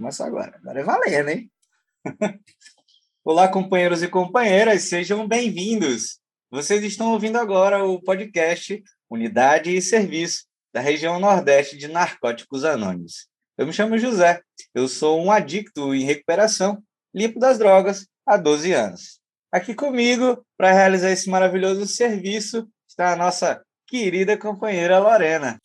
começar agora. Agora é valendo, hein? Olá, companheiros e companheiras, sejam bem-vindos. Vocês estão ouvindo agora o podcast Unidade e Serviço da região Nordeste de Narcóticos Anônimos. Eu me chamo José, eu sou um adicto em recuperação, limpo das drogas há 12 anos. Aqui comigo, para realizar esse maravilhoso serviço, está a nossa querida companheira Lorena.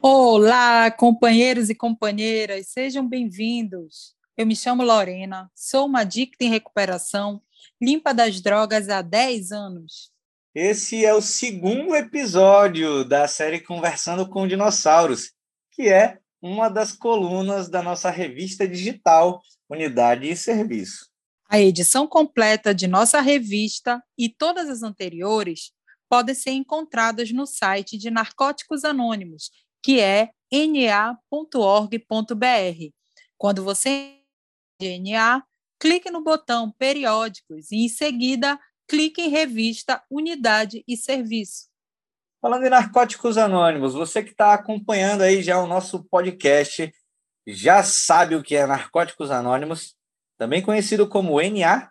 Olá, companheiros e companheiras, sejam bem-vindos. Eu me chamo Lorena, sou uma adicta em recuperação, limpa das drogas há 10 anos. Esse é o segundo episódio da série Conversando com Dinossauros, que é uma das colunas da nossa revista digital Unidade e Serviço. A edição completa de nossa revista e todas as anteriores podem ser encontradas no site de Narcóticos Anônimos, que é na.org.br. Quando você de NA, clique no botão Periódicos e, em seguida, clique em Revista, Unidade e Serviço. Falando em Narcóticos Anônimos, você que está acompanhando aí já o nosso podcast, já sabe o que é Narcóticos Anônimos, também conhecido como NA.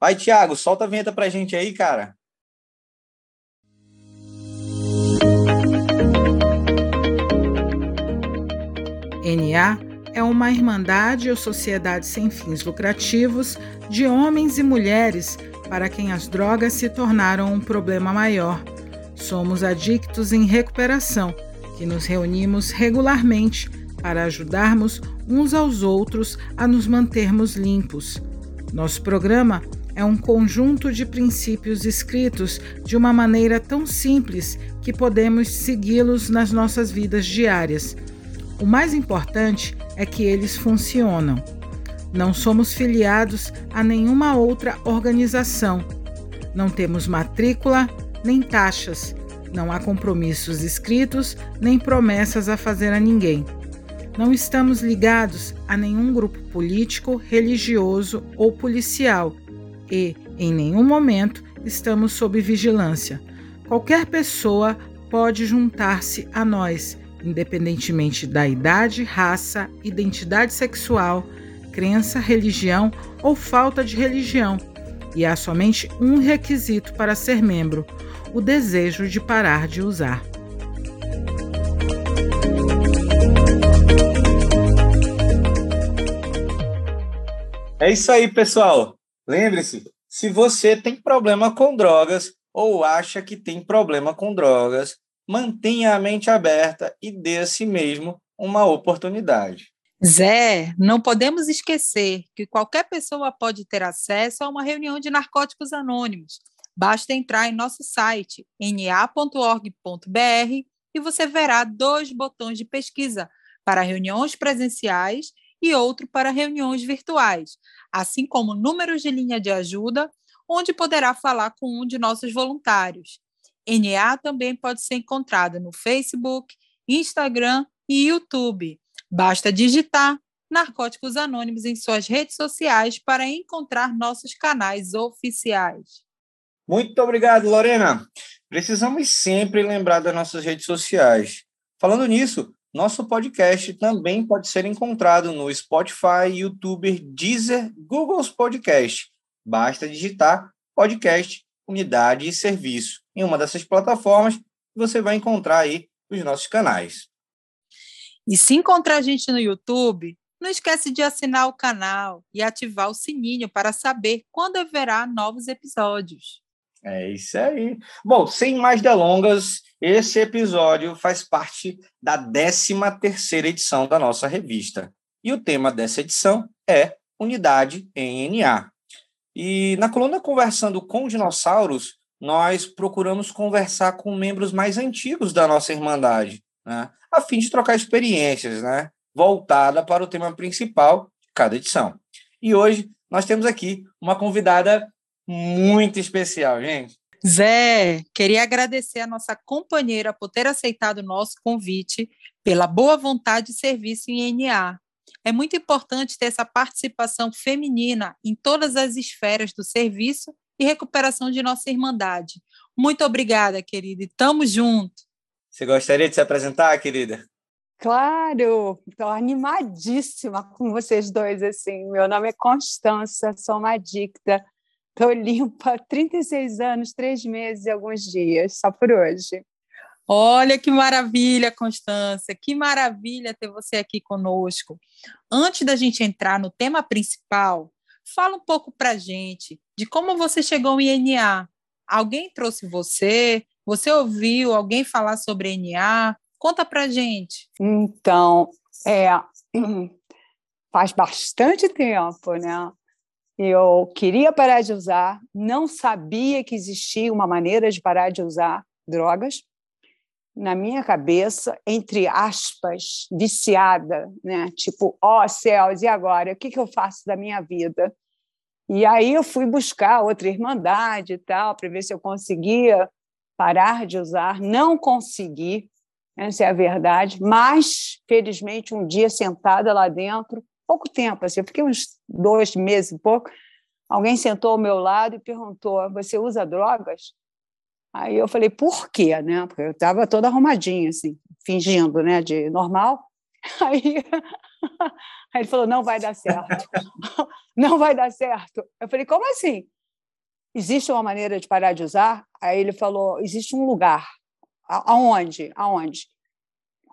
Vai, Tiago, solta a vinheta pra gente aí, cara. NA é uma irmandade ou sociedade sem fins lucrativos de homens e mulheres para quem as drogas se tornaram um problema maior. Somos adictos em recuperação, que nos reunimos regularmente para ajudarmos uns aos outros a nos mantermos limpos. Nosso programa é um conjunto de princípios escritos de uma maneira tão simples que podemos segui-los nas nossas vidas diárias. O mais importante é que eles funcionam. Não somos filiados a nenhuma outra organização. Não temos matrícula nem taxas. Não há compromissos escritos nem promessas a fazer a ninguém. Não estamos ligados a nenhum grupo político, religioso ou policial e, em nenhum momento, estamos sob vigilância. Qualquer pessoa pode juntar-se a nós independentemente da idade, raça, identidade sexual, crença, religião ou falta de religião. E há somente um requisito para ser membro: o desejo de parar de usar. É isso aí, pessoal. Lembre-se, se você tem problema com drogas ou acha que tem problema com drogas, mantenha a mente aberta e dê a si mesmo uma oportunidade. Zé, não podemos esquecer que qualquer pessoa pode ter acesso a uma reunião de narcóticos anônimos. Basta entrar em nosso site na.org.br e você verá dois botões de pesquisa para reuniões presenciais e outro para reuniões virtuais, assim como números de linha de ajuda, onde poderá falar com um de nossos voluntários. NA também pode ser encontrada no Facebook, Instagram e YouTube. Basta digitar Narcóticos Anônimos em suas redes sociais para encontrar nossos canais oficiais. Muito obrigado, Lorena. Precisamos sempre lembrar das nossas redes sociais. Falando nisso, nosso podcast também pode ser encontrado no Spotify, YouTube, Deezer, Google's Podcast. Basta digitar podcast, unidade e serviço em uma dessas plataformas, você vai encontrar aí os nossos canais. E se encontrar a gente no YouTube, não esquece de assinar o canal e ativar o sininho para saber quando haverá novos episódios. É isso aí. Bom, sem mais delongas, esse episódio faz parte da 13 terceira edição da nossa revista. E o tema dessa edição é Unidade em NA. E na coluna Conversando com Dinossauros, nós procuramos conversar com membros mais antigos da nossa Irmandade, né, a fim de trocar experiências, né, voltada para o tema principal de cada edição. E hoje nós temos aqui uma convidada muito especial, gente. Zé, queria agradecer a nossa companheira por ter aceitado o nosso convite, pela boa vontade de serviço em NA. É muito importante ter essa participação feminina em todas as esferas do serviço e recuperação de nossa Irmandade. Muito obrigada, querida, e tamo junto. Você gostaria de se apresentar, querida? Claro, estou animadíssima com vocês dois. Assim, meu nome é Constança, sou uma adicta, estou limpa, 36 anos, três meses e alguns dias, só por hoje. Olha que maravilha, Constância, que maravilha ter você aqui conosco. Antes da gente entrar no tema principal, fala um pouco para gente de como você chegou em NA. Alguém trouxe você? Você ouviu alguém falar sobre NA? Conta para gente. Então, é, faz bastante tempo, né? Eu queria parar de usar, não sabia que existia uma maneira de parar de usar drogas. Na minha cabeça, entre aspas, viciada, né? Tipo, ó oh, céus, e agora? O que, que eu faço da minha vida? E aí eu fui buscar outra irmandade e tal, para ver se eu conseguia parar de usar. Não consegui, essa é a verdade. Mas, felizmente, um dia sentada lá dentro, pouco tempo, assim, eu fiquei uns dois meses e pouco, alguém sentou ao meu lado e perguntou: Você usa drogas? Aí eu falei: Por quê? Né? Porque eu estava toda arrumadinha, assim, fingindo né, de normal. Aí, aí ele falou: Não vai dar certo. Não vai dar certo. Eu falei: Como assim? Existe uma maneira de parar de usar? Aí ele falou: Existe um lugar Aonde? Aonde?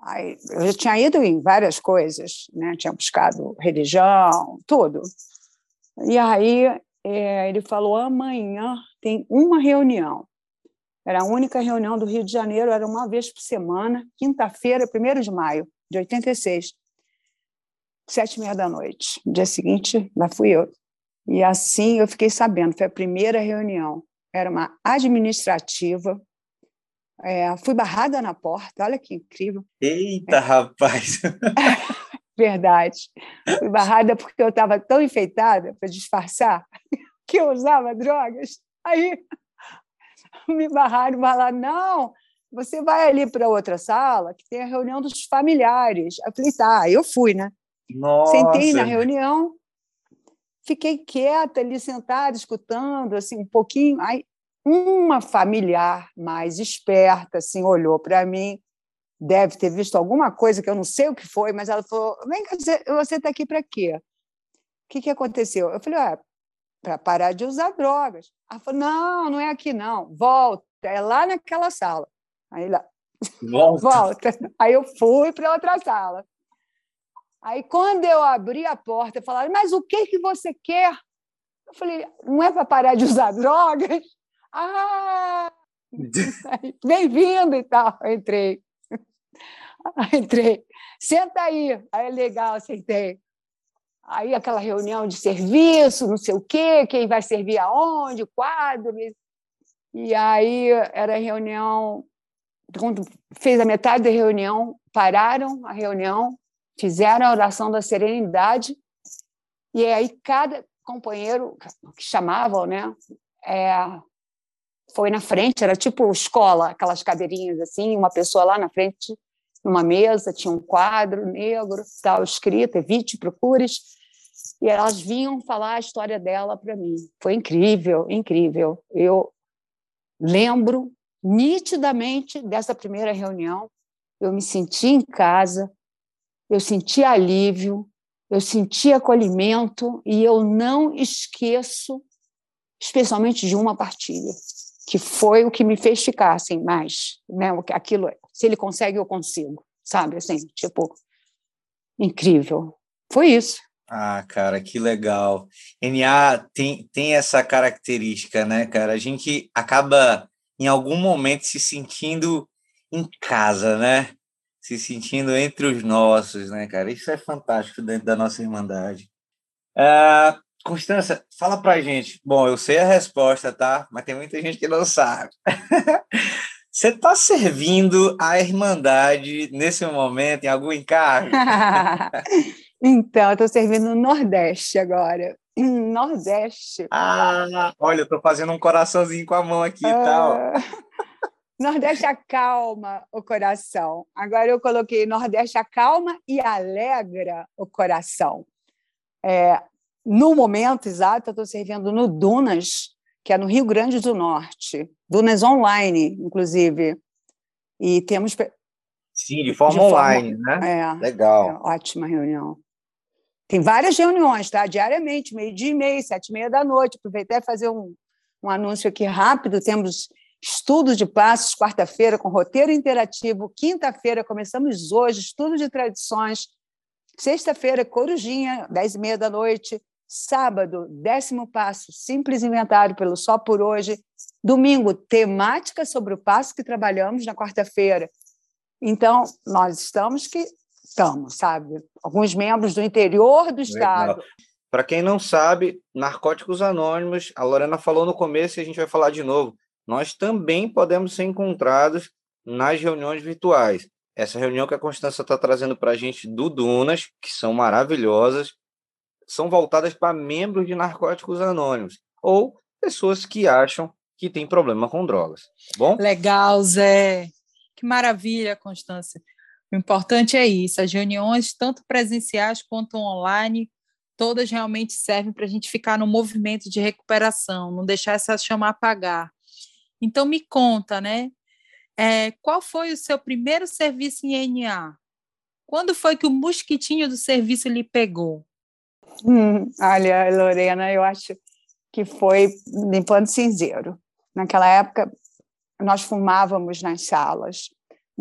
Aí, eu já tinha ido em várias coisas, né? tinha buscado religião, tudo. E aí é, ele falou: amanhã tem uma reunião. Era a única reunião do Rio de Janeiro, era uma vez por semana, quinta-feira, 1 de maio de 86, sete e meia da noite. No dia seguinte, lá fui eu. E assim eu fiquei sabendo, foi a primeira reunião. Era uma administrativa é, fui barrada na porta, olha que incrível. Eita, é. rapaz! Verdade. Fui barrada porque eu estava tão enfeitada para disfarçar que eu usava drogas. Aí me barraram e falaram: não, você vai ali para outra sala que tem a reunião dos familiares. Eu falei: tá, eu fui, né? Nossa. Sentei na reunião, fiquei quieta ali sentada, escutando assim um pouquinho. Aí uma familiar mais esperta assim olhou para mim, deve ter visto alguma coisa que eu não sei o que foi, mas ela falou: "Vem cá, você está aqui para quê? O que, que aconteceu?" Eu falei: ah, para parar de usar drogas." Ela falou: "Não, não é aqui não. Volta, é lá naquela sala." Aí lá Volta. Volta. Aí eu fui para outra sala. Aí, quando eu abri a porta, falaram: Mas o que, que você quer? Eu falei: Não é para parar de usar drogas? Ah! Bem-vindo e tal. entrei. entrei. Senta aí. Aí, legal, sentei. Aí aquela reunião de serviço, não sei o quê, quem vai servir aonde, quadro. E aí era reunião, quando fez a metade da reunião, pararam a reunião, fizeram a oração da serenidade, e aí cada companheiro que chamavam, né, é, foi na frente, era tipo escola, aquelas cadeirinhas assim, uma pessoa lá na frente, numa mesa, tinha um quadro negro, tal, escrito, evite, procures, e elas vinham falar a história dela para mim. Foi incrível, incrível. Eu lembro nitidamente dessa primeira reunião, eu me senti em casa, eu senti alívio, eu senti acolhimento e eu não esqueço, especialmente de uma partilha que foi o que me fez ficar assim mais, né? Aquilo, se ele consegue, eu consigo, sabe? Assim, tipo, incrível. Foi isso. Ah, cara, que legal. NA tem, tem essa característica, né, cara? A gente acaba em algum momento se sentindo em casa, né? Se sentindo entre os nossos, né, cara? Isso é fantástico dentro da nossa irmandade. Uh, Constança, fala pra gente. Bom, eu sei a resposta, tá? Mas tem muita gente que não sabe. Você está servindo a Irmandade nesse momento, em algum encargo? então, eu estou servindo no Nordeste agora. Nordeste. Ah, olha, eu estou fazendo um coraçãozinho com a mão aqui e tal. Ah, Nordeste acalma o coração. Agora eu coloquei Nordeste acalma e alegra o coração. É, no momento exato, eu estou servindo no Dunas, que é no Rio Grande do Norte. Dunas online, inclusive. E temos. Sim, de forma de online, forma, né? É, Legal. É, ótima reunião. Tem várias reuniões, tá? Diariamente, meio-dia e meia, sete e meia da noite. Aproveitei e fazer um, um anúncio aqui rápido. Temos estudo de passos, quarta-feira, com roteiro interativo. Quinta-feira, começamos hoje, estudo de tradições. Sexta-feira, Corujinha, dez e meia da noite. Sábado, décimo passo, simples inventário pelo Só por Hoje. Domingo, temática sobre o passo que trabalhamos na quarta-feira. Então, nós estamos que estamos, sabe? Alguns membros do interior do estado. Para quem não sabe, Narcóticos Anônimos, a Lorena falou no começo e a gente vai falar de novo. Nós também podemos ser encontrados nas reuniões virtuais. Essa reunião que a Constância está trazendo para a gente do Dunas, que são maravilhosas, são voltadas para membros de Narcóticos Anônimos ou pessoas que acham que têm problema com drogas. Tá bom? Legal, Zé. Que maravilha, Constância. O importante é isso, as reuniões, tanto presenciais quanto online, todas realmente servem para a gente ficar no movimento de recuperação, não deixar essa chama apagar. Então, me conta, né? É, qual foi o seu primeiro serviço em NA? Quando foi que o mosquitinho do serviço lhe pegou? Hum, olha, Lorena, eu acho que foi limpando cinzeiro. Naquela época, nós fumávamos nas salas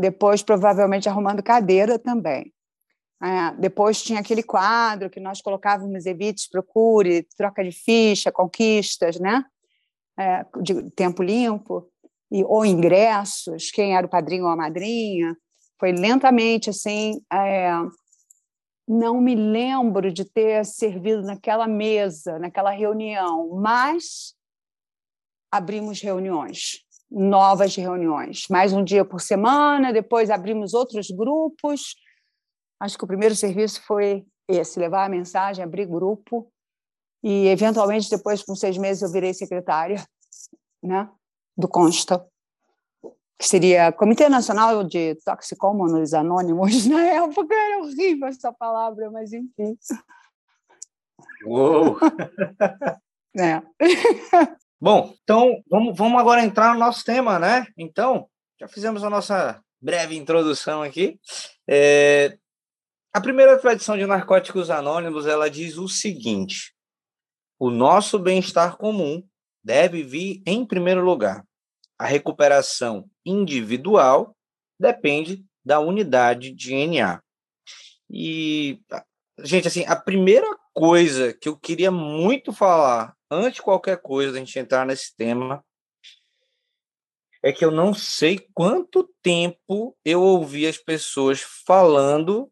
depois provavelmente arrumando cadeira também. É, depois tinha aquele quadro que nós colocávamos evites, procure, troca de ficha, conquistas, né? É, de tempo limpo, e, ou ingressos, quem era o padrinho ou a madrinha. Foi lentamente assim. É, não me lembro de ter servido naquela mesa, naquela reunião, mas abrimos reuniões novas reuniões, mais um dia por semana, depois abrimos outros grupos. Acho que o primeiro serviço foi esse, levar a mensagem, abrir grupo, e eventualmente depois, com seis meses, eu virei secretária né, do Consta, que seria Comitê Nacional de Toxicômanos Anônimos. Na época era horrível essa palavra, mas enfim. Uou! É. Bom, então vamos, vamos agora entrar no nosso tema, né? Então, já fizemos a nossa breve introdução aqui. É, a primeira tradição de Narcóticos Anônimos ela diz o seguinte: o nosso bem-estar comum deve vir em primeiro lugar. A recuperação individual depende da unidade de NA. E, gente, assim, a primeira coisa que eu queria muito falar antes de qualquer coisa, da gente entrar nesse tema, é que eu não sei quanto tempo eu ouvi as pessoas falando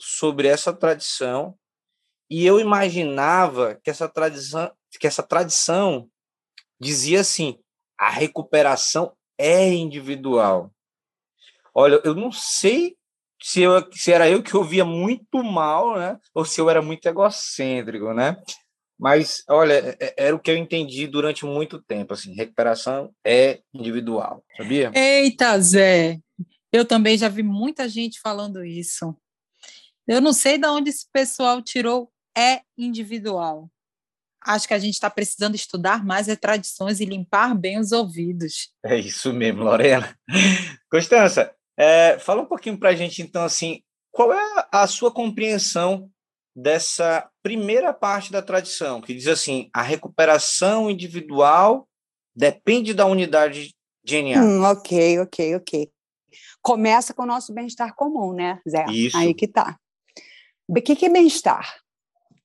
sobre essa tradição e eu imaginava que essa tradição, que essa tradição dizia assim: a recuperação é individual. Olha, eu não sei se, eu, se era eu que ouvia muito mal, né? Ou se eu era muito egocêntrico, né? Mas, olha, é, é, era o que eu entendi durante muito tempo, assim, recuperação é individual, sabia? Eita, Zé, eu também já vi muita gente falando isso. Eu não sei de onde esse pessoal tirou é individual. Acho que a gente está precisando estudar mais as tradições e limpar bem os ouvidos. É isso mesmo, Lorena. Constança, é, fala um pouquinho para a gente, então, assim, qual é a sua compreensão dessa primeira parte da tradição, que diz assim: a recuperação individual depende da unidade DNA. Hum, ok, ok, ok. Começa com o nosso bem-estar comum, né, Zé? Isso. Aí que tá. O que, que é bem-estar?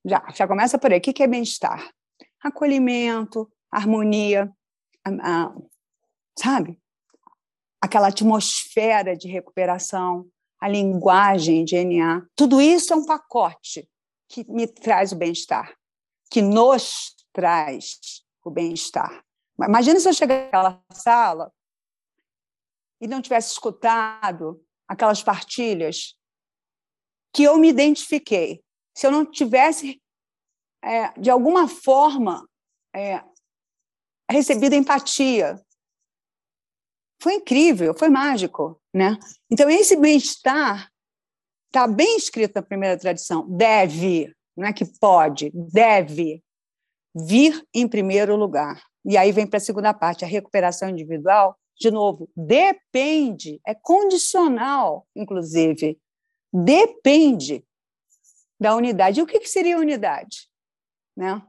Já, já começa por aí. O que, que é bem-estar? Acolhimento, harmonia, a, a, sabe? Aquela atmosfera de recuperação, a linguagem DNA. Tudo isso é um pacote que me traz o bem-estar, que nos traz o bem-estar. Imagina se eu chegar naquela sala e não tivesse escutado aquelas partilhas que eu me identifiquei. Se eu não tivesse, é, de alguma forma, é, recebido empatia. Foi incrível, foi mágico. Né? Então, esse bem-estar Está bem escrito na primeira tradição. Deve, não é que pode, deve vir em primeiro lugar. E aí vem para a segunda parte, a recuperação individual de novo, depende, é condicional, inclusive, depende da unidade. E o que seria unidade? Né?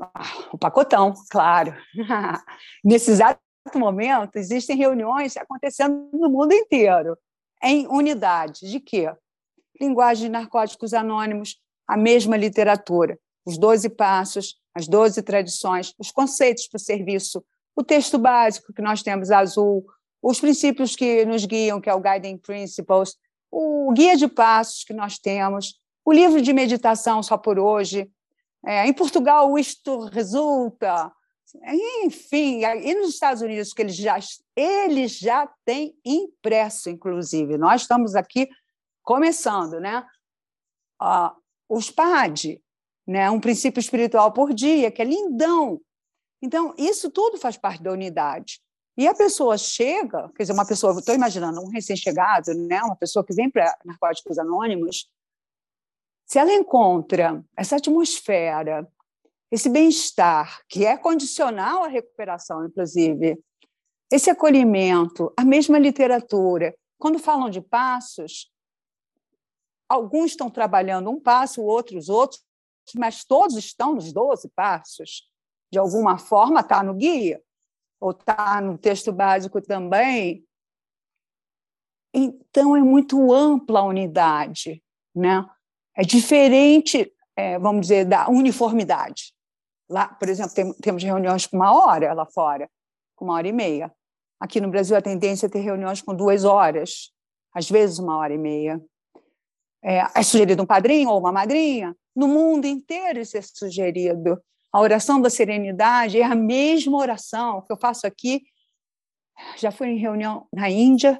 Ah, o pacotão, claro. Nesse exato momento, existem reuniões acontecendo no mundo inteiro, em unidade. De quê? Linguagem de narcóticos anônimos, a mesma literatura, os 12 passos, as 12 tradições, os conceitos para o serviço, o texto básico que nós temos azul, os princípios que nos guiam, que é o Guiding Principles, o guia de passos que nós temos, o livro de meditação só por hoje, é, em Portugal, isto resulta. Enfim, e nos Estados Unidos, que eles já, eles já têm impresso, inclusive. Nós estamos aqui começando, né? Ah, os PAD, né? um princípio espiritual por dia, que é lindão. Então, isso tudo faz parte da unidade. E a pessoa chega, quer dizer, uma pessoa, estou imaginando, um recém-chegado, né? uma pessoa que vem para Narcóticos Anônimos, se ela encontra essa atmosfera, esse bem-estar, que é condicional à recuperação, inclusive, esse acolhimento, a mesma literatura. Quando falam de passos, alguns estão trabalhando um passo, outros outros, mas todos estão nos 12 passos. De alguma forma, está no guia, ou está no texto básico também. Então, é muito ampla a unidade. Né? É diferente, é, vamos dizer, da uniformidade. Lá, por exemplo, tem, temos reuniões com uma hora lá fora, com uma hora e meia. Aqui no Brasil, a tendência é ter reuniões com duas horas, às vezes uma hora e meia. É, é sugerido um padrinho ou uma madrinha. No mundo inteiro isso é sugerido. A oração da serenidade é a mesma oração que eu faço aqui. Já fui em reunião na Índia,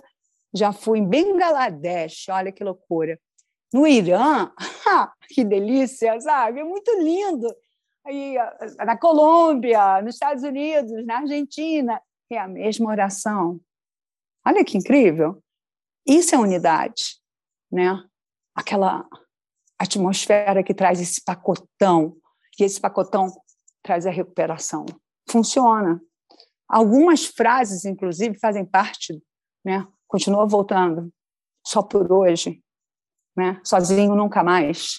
já fui em Bangladesh, olha que loucura. No Irã, que delícia, sabe? É muito lindo. Aí, na Colômbia, nos Estados Unidos, na Argentina, é a mesma oração. Olha que incrível. Isso é unidade, né? Aquela atmosfera que traz esse pacotão, e esse pacotão traz a recuperação. Funciona. Algumas frases, inclusive, fazem parte, né? Continua voltando. Só por hoje, né? Sozinho nunca mais.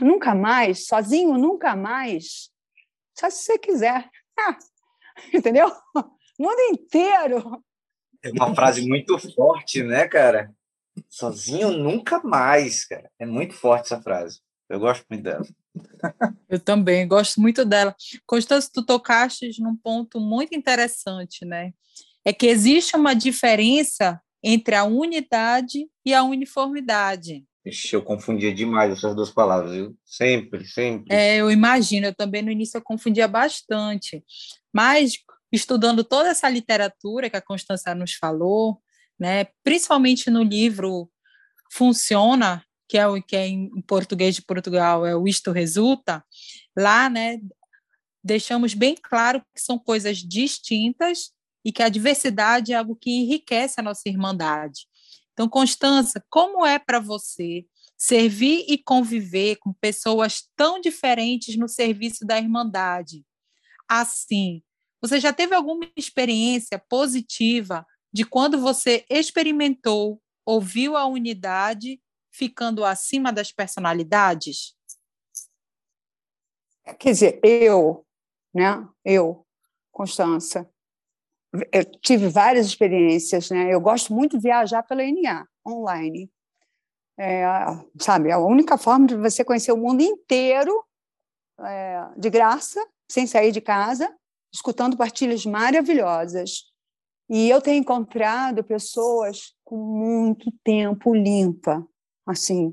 Nunca mais, sozinho nunca mais. Só se você quiser. Ah, entendeu? O mundo inteiro. É uma frase muito forte, né, cara? Sozinho nunca mais, cara. É muito forte essa frase. Eu gosto muito dela. Eu também gosto muito dela. Constância, tu tocaste num ponto muito interessante, né? É que existe uma diferença entre a unidade e a uniformidade. Ixi, eu confundia demais essas duas palavras, viu? Sempre, sempre. É, eu imagino, eu também no início eu confundia bastante. Mas, estudando toda essa literatura que a Constância nos falou, né, principalmente no livro Funciona, que é o que é em português de Portugal, é o Isto Resulta, lá, né, deixamos bem claro que são coisas distintas e que a diversidade é algo que enriquece a nossa irmandade. Então, Constança, como é para você servir e conviver com pessoas tão diferentes no serviço da Irmandade? Assim, você já teve alguma experiência positiva de quando você experimentou, ouviu a unidade ficando acima das personalidades? Quer dizer, eu, né? Eu, Constança, eu tive várias experiências, né? Eu gosto muito de viajar pela NA, online. É, sabe, é a única forma de você conhecer o mundo inteiro é, de graça, sem sair de casa, escutando partilhas maravilhosas. E eu tenho encontrado pessoas com muito tempo limpa, assim,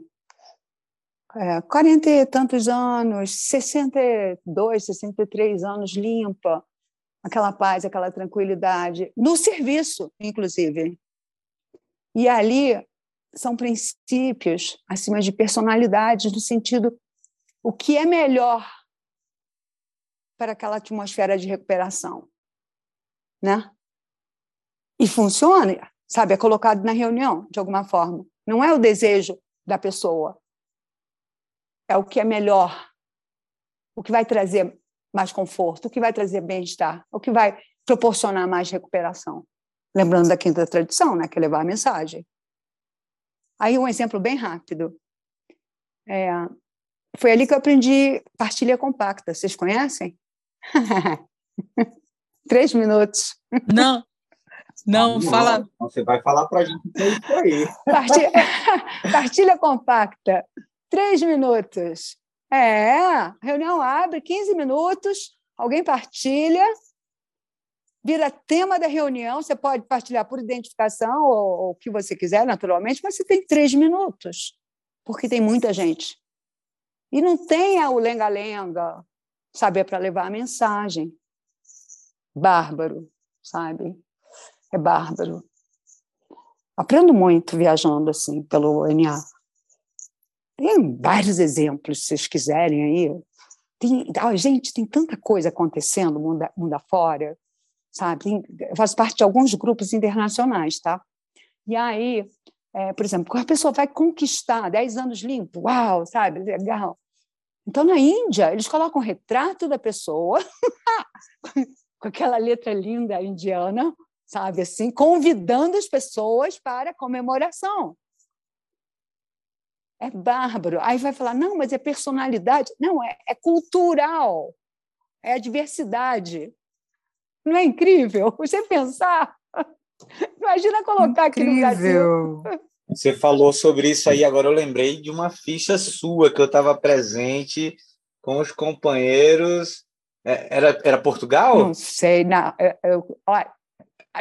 é, 40 e tantos anos, 62, 63 anos limpa, aquela paz, aquela tranquilidade, no serviço, inclusive. E ali são princípios acima de personalidades, no sentido o que é melhor para aquela atmosfera de recuperação, né? E funciona, sabe? É colocado na reunião de alguma forma. Não é o desejo da pessoa, é o que é melhor, o que vai trazer mais conforto, o que vai trazer bem-estar, o que vai proporcionar mais recuperação. Lembrando da quinta tradição, né, que é levar a mensagem. Aí um exemplo bem rápido. É, foi ali que eu aprendi partilha compacta. Vocês conhecem? Três minutos. Não. Não, não, fala. Você vai falar para a gente que é isso aí. Partilha, partilha compacta. Três minutos. É, reunião abre, 15 minutos, alguém partilha, vira tema da reunião, você pode partilhar por identificação ou, o que você quiser, naturalmente, mas você tem três minutos, porque tem muita gente. E não tem o lenga-lenga, saber para levar a mensagem. Bárbaro, sabe? É bárbaro. Aprendo muito viajando assim pelo NA. Tem vários exemplos, se vocês quiserem aí. Tem, ah, gente, tem tanta coisa acontecendo mundo, mundo afora, sabe? Tem, eu faço parte de alguns grupos internacionais, tá? E aí, é, por exemplo, quando a pessoa vai conquistar 10 anos limpo, uau, sabe? Legal. Então, na Índia, eles colocam o retrato da pessoa, com aquela letra linda indiana, sabe assim, convidando as pessoas para a comemoração. É bárbaro. Aí vai falar, não, mas é personalidade. Não, é, é cultural. É a diversidade. Não é incrível? Você pensar. Imagina colocar incrível. aqui no Brasil. Você falou sobre isso aí, agora eu lembrei de uma ficha sua que eu estava presente com os companheiros. É, era, era Portugal? Não sei, não. Eu, eu, olha,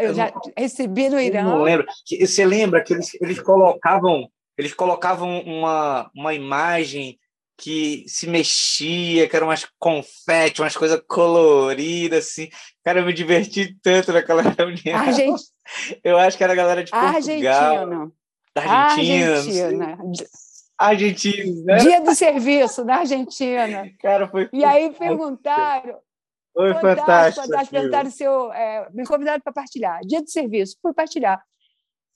eu já recebi no Irã. não lembro. Você lembra que eles, eles colocavam eles colocavam uma, uma imagem que se mexia, que eram umas confete, umas coisas coloridas, assim. Cara, eu me diverti tanto naquela reunião. Argent... Eu acho que era a galera de Portugal. Argentina. Da Argentina. Argentina. Argentina, né? Dia do serviço da Argentina. Cara, foi. E aí perguntaram. Foi fantástico. fantástico, fantástico perguntaram se eu. É, me convidaram para partilhar. Dia do serviço, fui partilhar.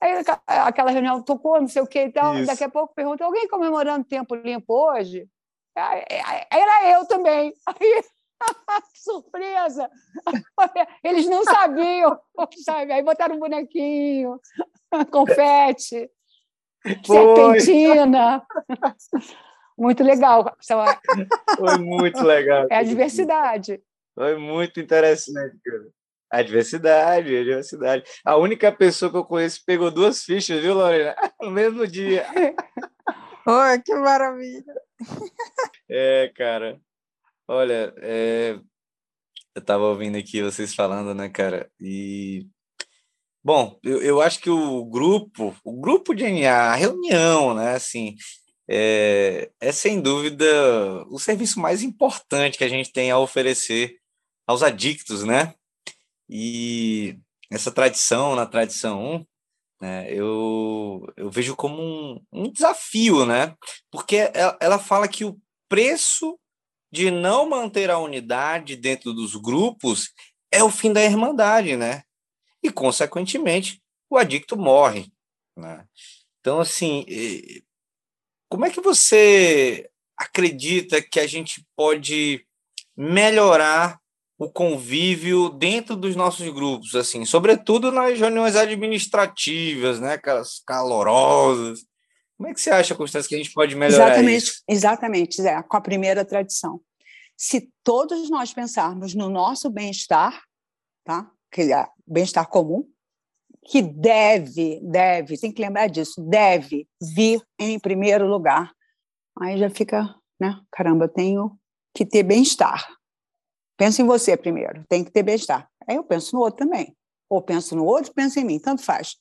Aí aquela reunião tocou, não sei o que e tal. Isso. Daqui a pouco pergunta: alguém comemorando tempo limpo hoje? Era eu também. Aí, surpresa! Eles não sabiam, sabe? Aí botaram um bonequinho, confete, Foi. serpentina. Muito legal. Foi muito legal. É a diversidade. Foi muito interessante, cara. A diversidade, a única pessoa que eu conheço pegou duas fichas, viu, Lorena? No mesmo dia. Oi, que maravilha! É, cara. Olha, é... eu estava ouvindo aqui vocês falando, né, cara? E Bom, eu, eu acho que o grupo, o grupo de NA, a reunião, né, assim, é, é sem dúvida o serviço mais importante que a gente tem a oferecer aos adictos, né? E essa tradição, na tradição 1, né, eu, eu vejo como um, um desafio, né? Porque ela, ela fala que o preço de não manter a unidade dentro dos grupos é o fim da irmandade, né? E, consequentemente, o adicto morre. Né? Então, assim, como é que você acredita que a gente pode melhorar o convívio dentro dos nossos grupos, assim, sobretudo nas reuniões administrativas, né, aquelas calorosas. Como é que você acha, Constância, que a gente pode melhorar exatamente, isso? Exatamente, Zé, com a primeira tradição. Se todos nós pensarmos no nosso bem-estar, tá? que é bem-estar comum, que deve, deve, tem que lembrar disso, deve vir em primeiro lugar. Aí já fica, né? Caramba, eu tenho que ter bem-estar. Pensa em você primeiro, tem que ter bem-estar. Aí eu penso no outro também. Ou penso no outro, penso em mim, tanto faz.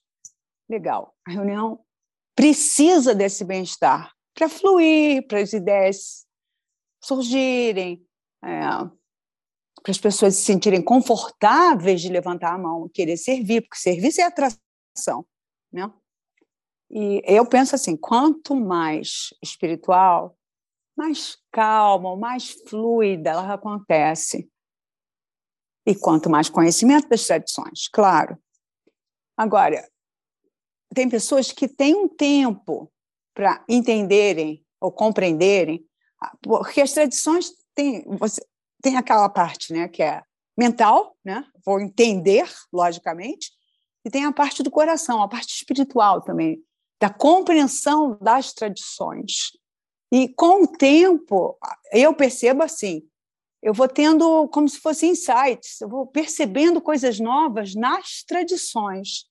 Legal. A reunião precisa desse bem-estar para fluir, para as ideias surgirem, é, para as pessoas se sentirem confortáveis de levantar a mão, querer servir, porque serviço é atração, né? E eu penso assim, quanto mais espiritual, mais calma, mais fluida ela acontece. E quanto mais conhecimento das tradições, claro. Agora, tem pessoas que têm um tempo para entenderem ou compreenderem, porque as tradições têm, você, tem aquela parte né, que é mental, né? vou entender, logicamente, e tem a parte do coração, a parte espiritual também, da compreensão das tradições. E com o tempo, eu percebo assim, eu vou tendo como se fossem insights, eu vou percebendo coisas novas nas tradições.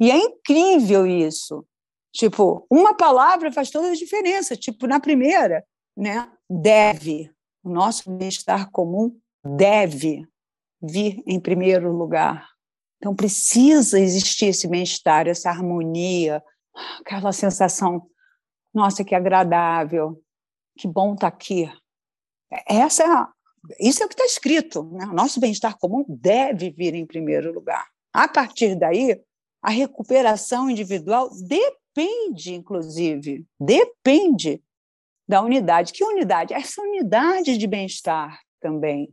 E é incrível isso. Tipo, uma palavra faz toda a diferença. Tipo, na primeira, né? Deve. O nosso bem-estar comum deve vir em primeiro lugar. Então, precisa existir esse bem-estar, essa harmonia, aquela sensação, nossa, que agradável, que bom estar tá aqui. Essa é a, isso é o que está escrito. Né? Nosso bem-estar comum deve vir em primeiro lugar. A partir daí, a recuperação individual depende, inclusive, depende da unidade. Que unidade? Essa unidade de bem-estar também.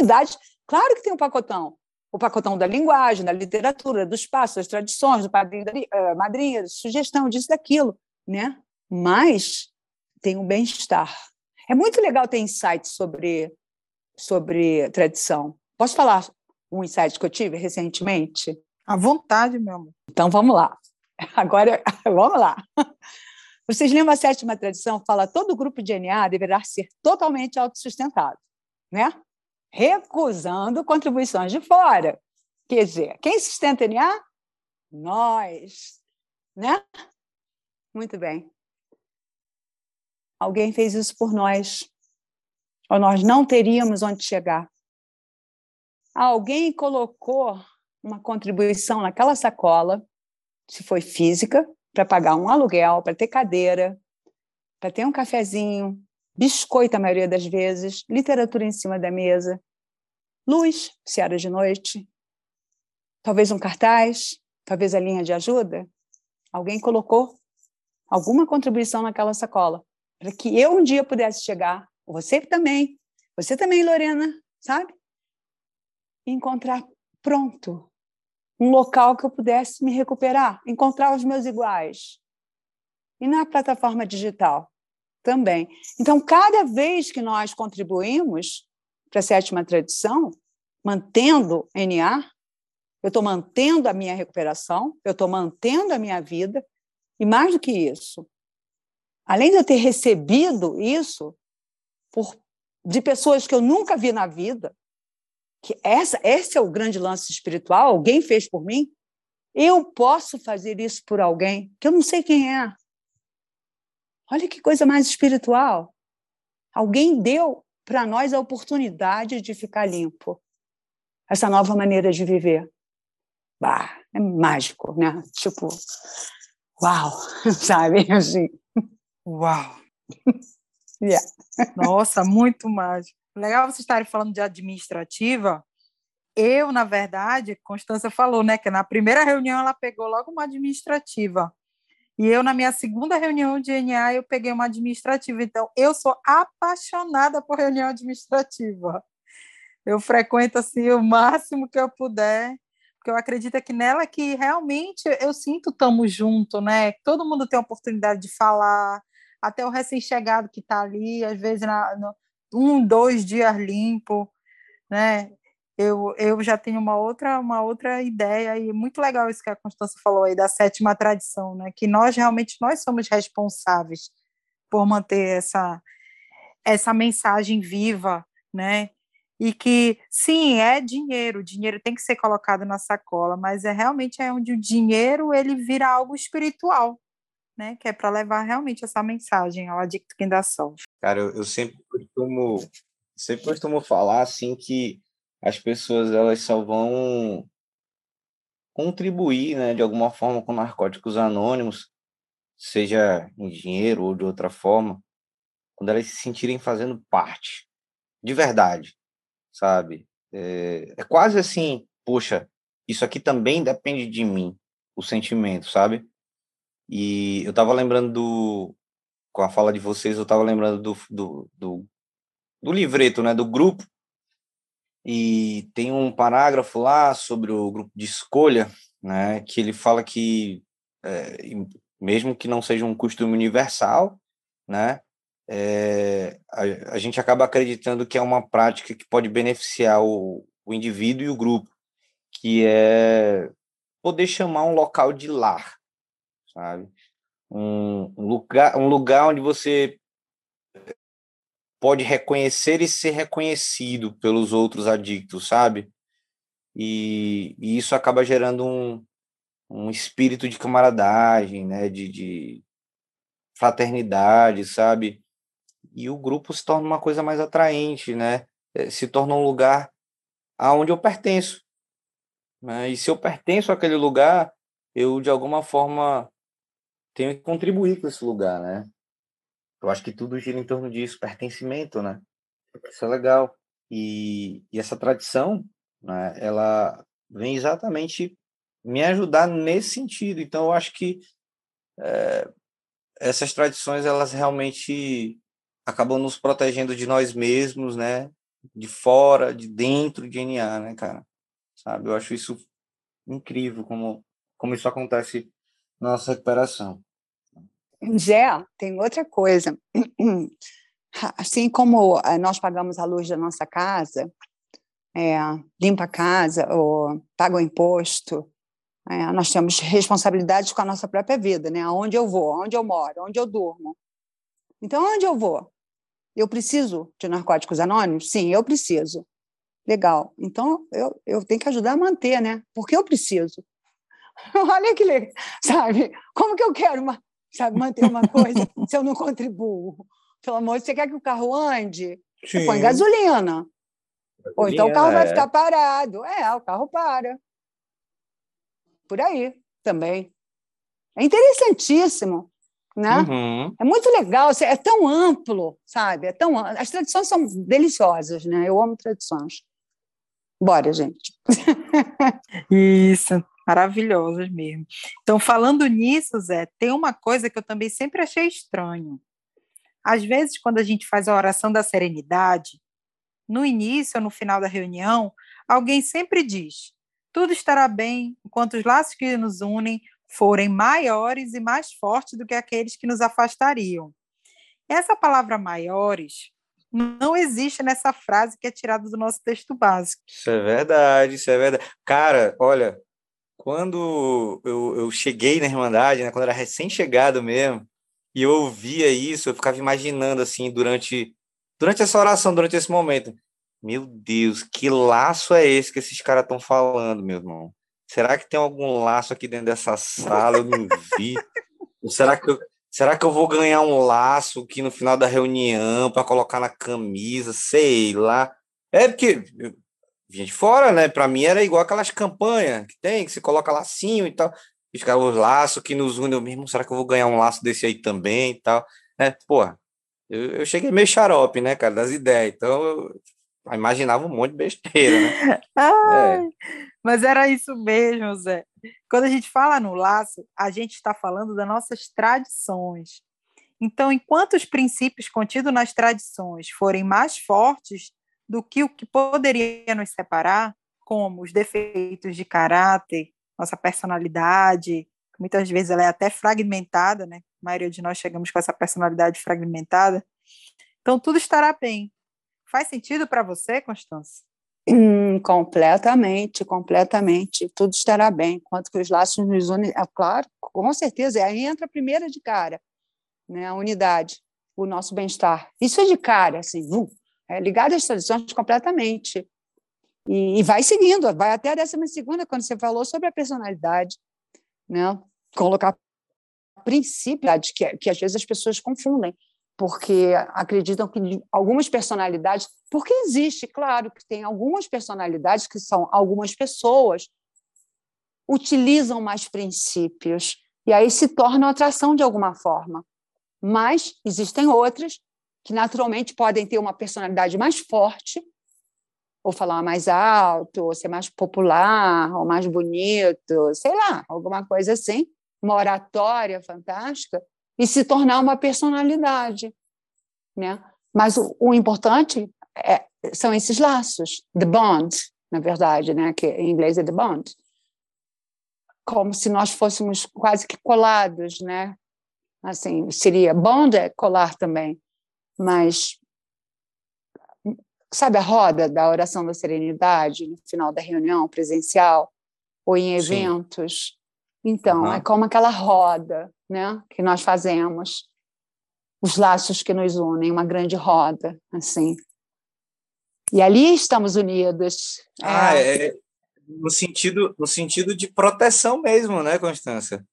Unidade, claro que tem um pacotão. O pacotão da linguagem, da literatura, do espaço, das tradições, do padrinho, da uh, madrinha, sugestão disso, daquilo, né? Mas tem um bem-estar. É muito legal ter insights sobre, sobre tradição. Posso falar um insight que eu tive recentemente? À vontade, meu amor. Então vamos lá. Agora, vamos lá. Vocês lembram a sétima tradição? Fala todo grupo de DNA deverá ser totalmente autossustentado, né? Recusando contribuições de fora. Quer dizer, quem sustenta DNA? Nós, né? Muito bem. Alguém fez isso por nós, ou nós não teríamos onde chegar. Alguém colocou uma contribuição naquela sacola, se foi física, para pagar um aluguel, para ter cadeira, para ter um cafezinho, biscoito a maioria das vezes, literatura em cima da mesa, luz, se era de noite, talvez um cartaz, talvez a linha de ajuda. Alguém colocou alguma contribuição naquela sacola para que eu um dia pudesse chegar, você também, você também, Lorena, sabe? Encontrar pronto um local que eu pudesse me recuperar, encontrar os meus iguais. E na plataforma digital também. Então, cada vez que nós contribuímos para a sétima tradição, mantendo NA, eu estou mantendo a minha recuperação, eu estou mantendo a minha vida, e mais do que isso, além de eu ter recebido isso por, de pessoas que eu nunca vi na vida, que essa, esse é o grande lance espiritual, alguém fez por mim, eu posso fazer isso por alguém que eu não sei quem é. Olha que coisa mais espiritual. Alguém deu para nós a oportunidade de ficar limpo. Essa nova maneira de viver. Bah, é mágico, né? Tipo, uau, sabe? Assim. Uau! yeah. Nossa, muito mágico. Legal vocês estarem falando de administrativa. Eu, na verdade, Constança falou, né, que na primeira reunião ela pegou logo uma administrativa. E eu, na minha segunda reunião de NA, eu peguei uma administrativa. Então, eu sou apaixonada por reunião administrativa. Eu frequento, assim, o máximo que eu puder, porque eu acredito que nela que realmente eu sinto estamos junto, né? Todo mundo tem a oportunidade de falar, até o recém-chegado que está ali, às vezes na, no, um, dois dias limpo, né? Eu, eu já tenho uma outra, uma outra ideia e muito legal isso que a Constância falou aí da sétima tradição, né? Que nós realmente nós somos responsáveis por manter essa essa mensagem viva, né? E que sim, é dinheiro, o dinheiro tem que ser colocado na sacola, mas é realmente é onde o dinheiro ele vira algo espiritual, né? Que é para levar realmente essa mensagem ao adicto sofre. Cara, eu, eu sempre costumo sempre costumo falar assim que as pessoas elas só vão contribuir, né, de alguma forma com narcóticos anônimos, seja em dinheiro ou de outra forma, quando elas se sentirem fazendo parte, de verdade, sabe? É, é quase assim, poxa, isso aqui também depende de mim, o sentimento, sabe? E eu estava lembrando do. Com a fala de vocês, eu estava lembrando do, do, do, do livreto, né? Do grupo. E tem um parágrafo lá sobre o grupo de escolha, né? Que ele fala que, é, mesmo que não seja um costume universal, né? É, a, a, gente acaba acreditando que é uma prática que pode beneficiar o, o indivíduo e o grupo, que é poder chamar um local de lar, sabe? Um, lugar, um lugar onde você pode reconhecer e ser reconhecido pelos outros adictos, sabe? E, e isso acaba gerando um, um espírito de camaradagem, né? De, de fraternidade, sabe? E o grupo se torna uma coisa mais atraente, né? Eh, se torna um lugar aonde eu pertenço. Né? E se eu pertenço àquele lugar, eu de alguma forma tenho que contribuir com esse lugar, né? Eu acho que tudo gira em torno disso, pertencimento, né? Isso é legal. E, e essa tradição, né, ela vem exatamente me ajudar nesse sentido. Então, eu acho que é, essas tradições, elas realmente acabam nos protegendo de nós mesmos, né? De fora, de dentro de NA, né, cara? Sabe? Eu acho isso incrível como, como isso acontece nossa recuperação. Zé, tem outra coisa. Assim como eh, nós pagamos a luz da nossa casa, é, limpa a casa ou paga o imposto, é, nós temos responsabilidades com a nossa própria vida, né? Aonde eu vou, aonde eu moro, onde eu durmo. Então, onde eu vou? Eu preciso de narcóticos anônimos? Sim, eu preciso. Legal. Então, eu, eu tenho que ajudar a manter, né? Porque eu preciso. Olha que legal, sabe? Como que eu quero uma, sabe, manter uma coisa se eu não contribuo? Pelo amor de você quer que o carro ande? Sim. Você põe gasolina. gasolina. Ou então o carro é. vai ficar parado. É, o carro para. Por aí também. É interessantíssimo. Né? Uhum. É muito legal, é tão amplo, sabe? É tão as tradições são deliciosas, né? Eu amo tradições. Bora, gente. Isso, maravilhosas mesmo. Então, falando nisso, Zé, tem uma coisa que eu também sempre achei estranho. Às vezes, quando a gente faz a oração da serenidade, no início ou no final da reunião, alguém sempre diz: tudo estará bem enquanto os laços que nos unem forem maiores e mais fortes do que aqueles que nos afastariam. Essa palavra maiores não existe nessa frase que é tirada do nosso texto básico. Isso é verdade, isso é verdade. Cara, olha, quando eu, eu cheguei na Irmandade, né, quando era recém-chegado mesmo, e eu ouvia isso, eu ficava imaginando assim, durante, durante essa oração, durante esse momento, meu Deus, que laço é esse que esses caras estão falando, meu irmão? Será que tem algum laço aqui dentro dessa sala? Eu não vi. Ou será que eu, será que eu vou ganhar um laço aqui no final da reunião para colocar na camisa? Sei lá. É porque vinha de fora, né? Para mim era igual aquelas campanhas que tem, que você coloca lacinho e tal. E ficava os laços que nos unem. Eu mesmo, será que eu vou ganhar um laço desse aí também e tal? É, porra, eu, eu cheguei meio xarope, né, cara, das ideias. Então eu imaginava um monte de besteira, né? Ai, é. Mas era isso mesmo, Zé. Quando a gente fala no laço, a gente está falando das nossas tradições. Então, enquanto os princípios contidos nas tradições forem mais fortes do que o que poderia nos separar, como os defeitos de caráter, nossa personalidade, muitas vezes ela é até fragmentada, né? A maioria de nós chegamos com essa personalidade fragmentada. Então, tudo estará bem. Faz sentido para você, Constância? Hum, completamente, completamente. Tudo estará bem. Enquanto que os laços nos unem, é claro, com certeza. Aí entra a primeira de cara, né? a unidade, o nosso bem-estar. Isso é de cara, assim, vum, é ligado às tradições completamente. E, e, vai seguindo, vai até a décima segunda, quando você falou sobre a personalidade, né? colocar princípio, que, que às vezes as pessoas confundem porque acreditam que algumas personalidades, porque existe, claro, que tem algumas personalidades que são algumas pessoas utilizam mais princípios e aí se tornam atração de alguma forma. Mas existem outras que naturalmente podem ter uma personalidade mais forte, ou falar mais alto, ou ser mais popular, ou mais bonito, sei lá, alguma coisa assim, uma oratória fantástica, e se tornar uma personalidade. Né? Mas o, o importante é, são esses laços, the bond, na verdade, né? que em inglês é the bond. Como se nós fôssemos quase que colados, né? Assim, seria bond é colar também, mas sabe a roda da oração da serenidade no final da reunião presencial? ou em eventos. Sim. Então, uhum. é como aquela roda né, que nós fazemos, os laços que nos unem, uma grande roda, assim. E ali estamos unidos. Ah, é, é no sentido no sentido de proteção mesmo, né, Constância?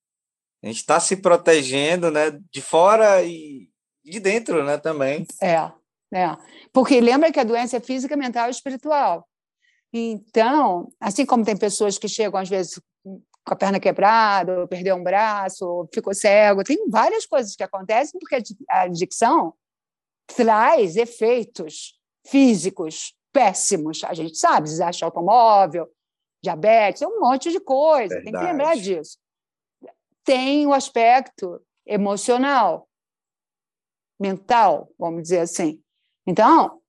A gente está se protegendo, né, de fora e de dentro, né, também. É, é. Porque lembra que a doença é física, mental e espiritual. Então, assim como tem pessoas que chegam às vezes com a perna quebrada, ou perdeu um braço, ou ficou cego, tem várias coisas que acontecem porque a adicção traz efeitos físicos péssimos. A gente sabe, desastre automóvel, diabetes, é um monte de coisa, Verdade. tem que lembrar disso. Tem o aspecto emocional, mental, vamos dizer assim. Então,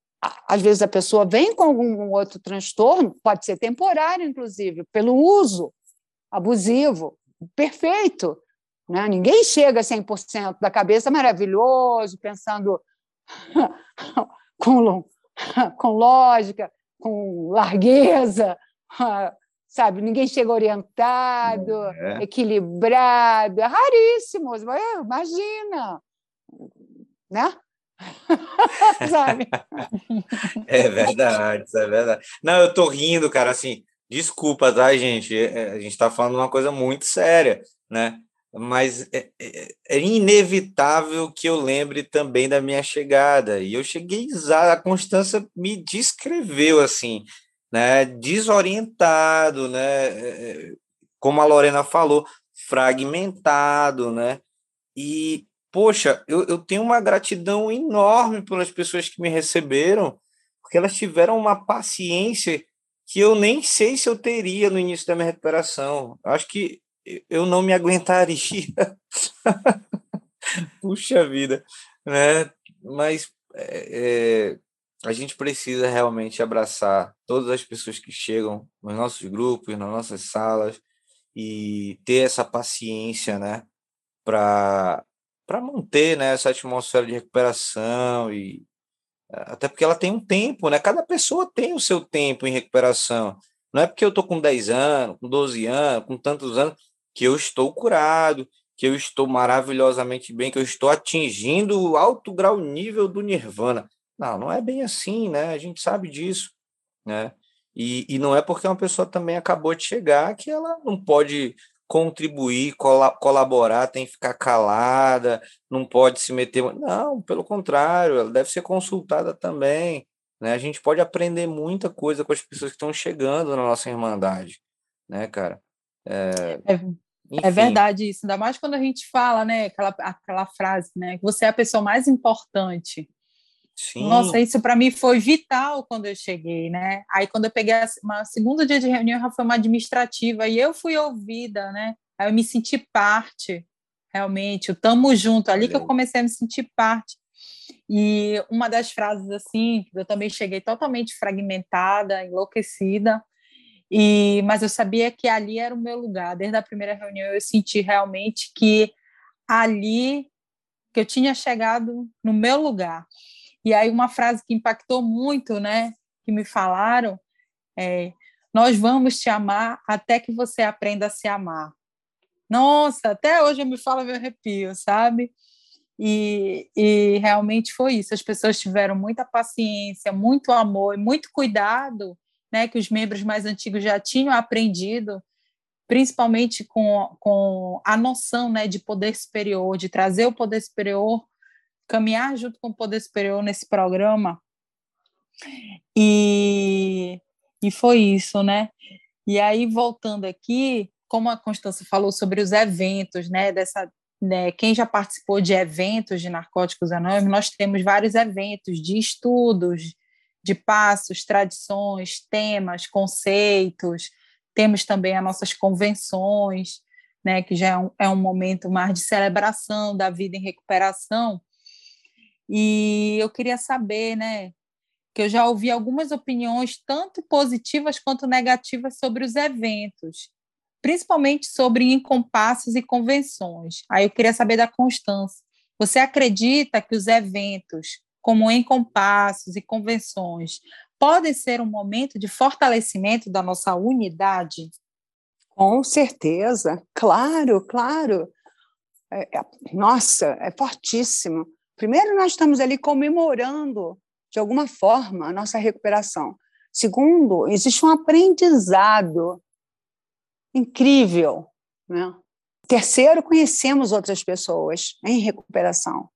às vezes a pessoa vem com algum outro transtorno, pode ser temporário, inclusive, pelo uso abusivo, perfeito. Né? Ninguém chega a 100% da cabeça maravilhoso, pensando com, com lógica, com largueza, sabe? Ninguém chega orientado, é. equilibrado, é raríssimo, imagina, né? É verdade, é verdade. Não, eu tô rindo, cara, assim, desculpa, tá, gente? É, é, a gente tá falando uma coisa muito séria, né? Mas é, é, é inevitável que eu lembre também da minha chegada. E eu cheguei, a Constância me descreveu assim, né, desorientado, né, é, como a Lorena falou, fragmentado, né, e, poxa, eu, eu tenho uma gratidão enorme pelas pessoas que me receberam, porque elas tiveram uma paciência que eu nem sei se eu teria no início da minha recuperação. Acho que eu não me aguentaria. Puxa vida, né? Mas é, é a gente precisa realmente abraçar todas as pessoas que chegam nos nossos grupos, nas nossas salas e ter essa paciência, né, para para manter, né, essa atmosfera de recuperação e até porque ela tem um tempo, né? Cada pessoa tem o seu tempo em recuperação. Não é porque eu tô com 10 anos, com 12 anos, com tantos anos que eu estou curado, que eu estou maravilhosamente bem, que eu estou atingindo o alto grau nível do nirvana. Não, não é bem assim, né? A gente sabe disso, né? E, e não é porque uma pessoa também acabou de chegar que ela não pode contribuir, colaborar, tem que ficar calada, não pode se meter. Não, pelo contrário, ela deve ser consultada também. Né? A gente pode aprender muita coisa com as pessoas que estão chegando na nossa irmandade, né, cara? É, é, é, verdade isso, ainda mais quando a gente fala, né, aquela, aquela frase, né, que você é a pessoa mais importante. Sim. Nossa, isso para mim foi vital quando eu cheguei, né? Aí quando eu peguei uma segunda dia de reunião, já foi uma administrativa e eu fui ouvida, né? Aí eu me senti parte, realmente, o tamo junto, ali que eu comecei a me sentir parte. E uma das frases assim, eu também cheguei totalmente fragmentada, enlouquecida, e mas eu sabia que ali era o meu lugar. Desde a primeira reunião eu senti realmente que ali que eu tinha chegado no meu lugar. E aí uma frase que impactou muito, né, que me falaram é: nós vamos te amar até que você aprenda a se amar. Nossa, até hoje eu me falo meu arrepio, sabe? E, e realmente foi isso. As pessoas tiveram muita paciência, muito amor e muito cuidado, né, que os membros mais antigos já tinham aprendido, principalmente com, com a noção né, de poder superior, de trazer o poder superior caminhar junto com o Poder Superior nesse programa. E, e foi isso, né? E aí, voltando aqui, como a Constância falou sobre os eventos, né? Dessa, né, quem já participou de eventos de narcóticos anônimos, nós temos vários eventos de estudos, de passos, tradições, temas, conceitos. Temos também as nossas convenções, né, que já é um, é um momento mais de celebração da vida em recuperação. E eu queria saber, né, que eu já ouvi algumas opiniões, tanto positivas quanto negativas, sobre os eventos, principalmente sobre incompassos e convenções. Aí eu queria saber da Constância. Você acredita que os eventos, como incompassos e convenções, podem ser um momento de fortalecimento da nossa unidade? Com certeza, claro, claro. É, é, nossa, é fortíssimo. Primeiro, nós estamos ali comemorando, de alguma forma, a nossa recuperação. Segundo, existe um aprendizado incrível. Né? Terceiro, conhecemos outras pessoas em recuperação,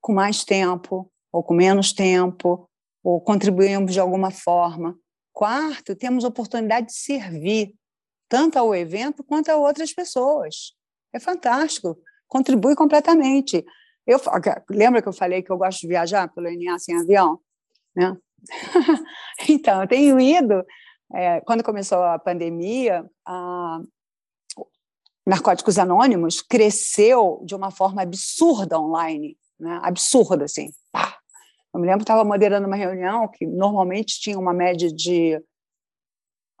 com mais tempo ou com menos tempo, ou contribuímos de alguma forma. Quarto, temos oportunidade de servir tanto ao evento quanto a outras pessoas. É fantástico, contribui completamente. Eu lembra que eu falei que eu gosto de viajar pelo NA sem avião, né? então, eu tenho ido. É, quando começou a pandemia, a Narcóticos Anônimos cresceu de uma forma absurda online, né? Absurda, assim. Pá. Eu me lembro que estava moderando uma reunião que normalmente tinha uma média de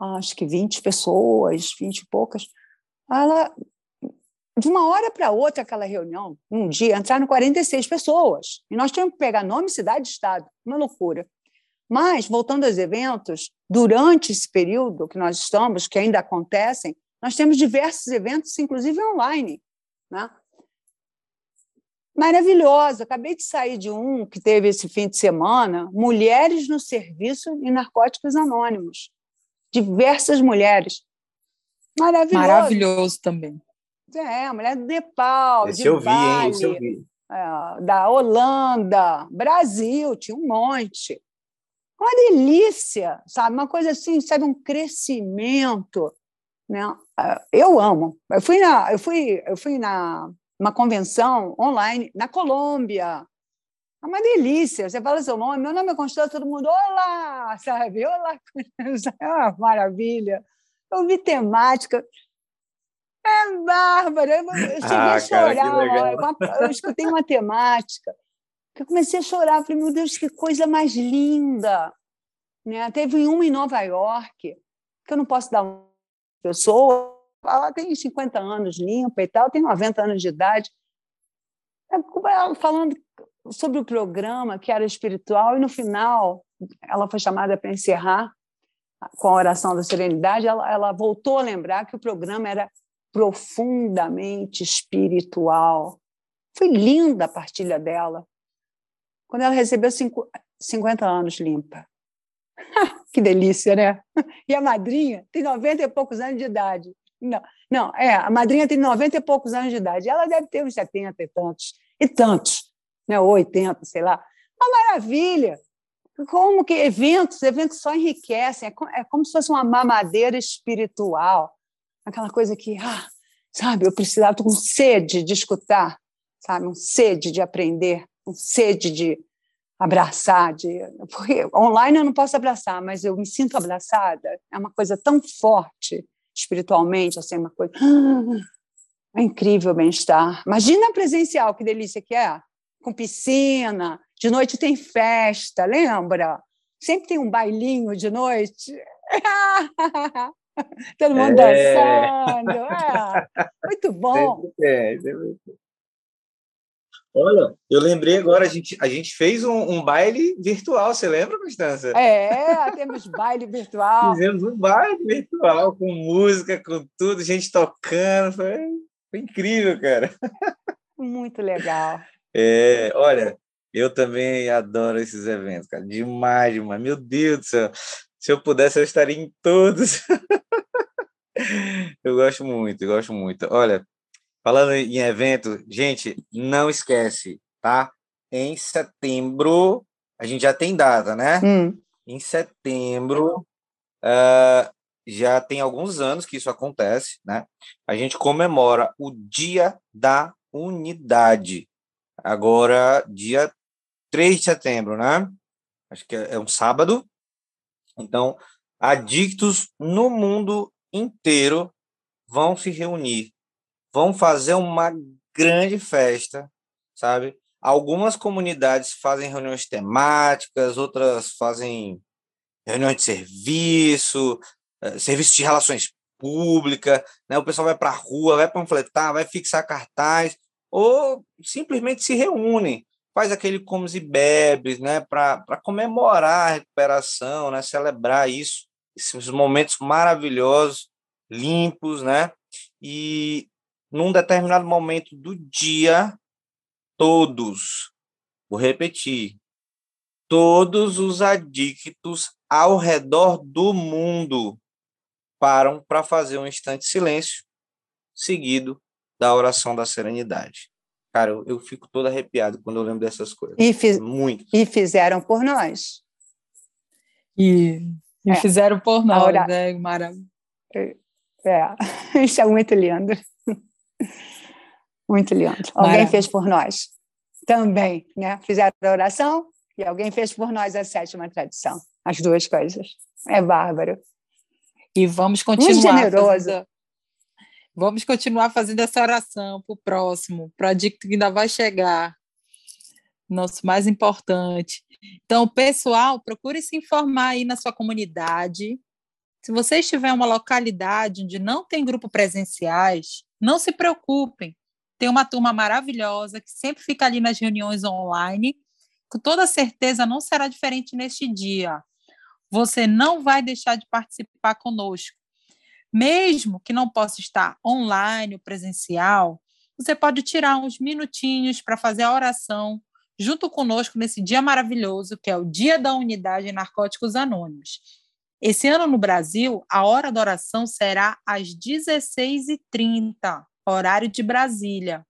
acho que 20 pessoas, 20 e poucas. Ela de uma hora para outra, aquela reunião, um dia, entraram 46 pessoas. E nós tínhamos que pegar nome, cidade e estado. Uma loucura. Mas, voltando aos eventos, durante esse período que nós estamos, que ainda acontecem, nós temos diversos eventos, inclusive online. Né? Maravilhoso. Acabei de sair de um que teve esse fim de semana, Mulheres no Serviço e Narcóticos Anônimos. Diversas mulheres. Maravilhoso. Maravilhoso também. É, mulher do Nepal, esse de eu vi, Bali, hein? Esse eu vi. É, da Holanda, Brasil, tinha um monte. Uma delícia, sabe? Uma coisa assim, sabe? Um crescimento. Né? É, eu amo. Eu fui na, eu fui, eu fui na uma convenção online na Colômbia. É uma delícia. Você fala seu nome, meu nome é Constância, todo mundo, olá, sabe? Olá, é uma maravilha. Eu vi temática. É Bárbara, eu, eu cheguei ah, a chorar. Cara, eu escutei uma temática que eu comecei a chorar. Falei, meu Deus, que coisa mais linda! Né? Teve uma em Nova York, que eu não posso dar uma pessoa, ela tem 50 anos, limpa e tal, tem 90 anos de idade. Ela falando sobre o programa, que era espiritual, e no final ela foi chamada para encerrar com a oração da serenidade, ela, ela voltou a lembrar que o programa era profundamente espiritual. Foi linda a partilha dela. Quando ela recebeu 50 anos limpa. que delícia, né? E a madrinha tem 90 e poucos anos de idade. Não, não, é, a madrinha tem 90 e poucos anos de idade. Ela deve ter uns 70 e tantos, e tantos, né? 80, sei lá. Uma maravilha. Como que eventos, eventos só enriquecem, é, é como se fosse uma mamadeira espiritual aquela coisa que, ah, sabe, eu precisava, estou com sede de escutar, sabe, um sede de aprender, um sede de abraçar, de, porque online eu não posso abraçar, mas eu me sinto abraçada, é uma coisa tão forte espiritualmente, assim, uma coisa, é incrível bem-estar. Imagina presencial, que delícia que é, com piscina, de noite tem festa, lembra? Sempre tem um bailinho de noite. Todo mundo é. dançando. É. Muito bom. É, Olha, eu lembrei agora, a gente, a gente fez um, um baile virtual, você lembra, Constância? É, temos baile virtual. Fizemos um baile virtual, com música, com tudo, gente tocando, foi, foi incrível, cara. Muito legal. É, olha, eu também adoro esses eventos, cara, demais, demais. Meu Deus do céu, se eu pudesse, eu estaria em todos. eu gosto muito, eu gosto muito. Olha, falando em evento, gente, não esquece, tá? Em setembro, a gente já tem data, né? Hum. Em setembro, uh, já tem alguns anos que isso acontece, né? A gente comemora o Dia da Unidade. Agora, dia 3 de setembro, né? Acho que é um sábado. Então, adictos no mundo inteiro vão se reunir, vão fazer uma grande festa, sabe? Algumas comunidades fazem reuniões temáticas, outras fazem reuniões de serviço, eh, serviço de relações públicas, né? O pessoal vai para a rua, vai panfletar, vai fixar cartaz, ou simplesmente se reúnem faz aquele comes e bebes, né, para comemorar a recuperação, né, celebrar isso, esses momentos maravilhosos limpos, né? E num determinado momento do dia, todos, vou repetir, todos os adictos ao redor do mundo param para fazer um instante de silêncio, seguido da oração da serenidade. Cara, eu, eu fico todo arrepiado quando eu lembro dessas coisas. E, fiz, Muito. e fizeram por nós. E, e é. fizeram por nós, Ora... né? Maravilha. É, é, isso é muito lindo. Muito lindo. Alguém Maravilha. fez por nós também, né? Fizeram a oração e alguém fez por nós a sétima tradição. As duas coisas. É bárbaro. E vamos continuar. Muito generoso. Fazendo, vamos continuar fazendo essa oração para o próximo, para o adicto que ainda vai chegar. Nosso mais importante. Então, pessoal, procure se informar aí na sua comunidade. Se você estiver em uma localidade onde não tem grupo presenciais, não se preocupem. Tem uma turma maravilhosa que sempre fica ali nas reuniões online. Com toda certeza não será diferente neste dia você não vai deixar de participar conosco. Mesmo que não possa estar online ou presencial, você pode tirar uns minutinhos para fazer a oração junto conosco nesse dia maravilhoso, que é o Dia da Unidade Narcóticos Anônimos. Esse ano no Brasil, a hora da oração será às 16h30, horário de Brasília.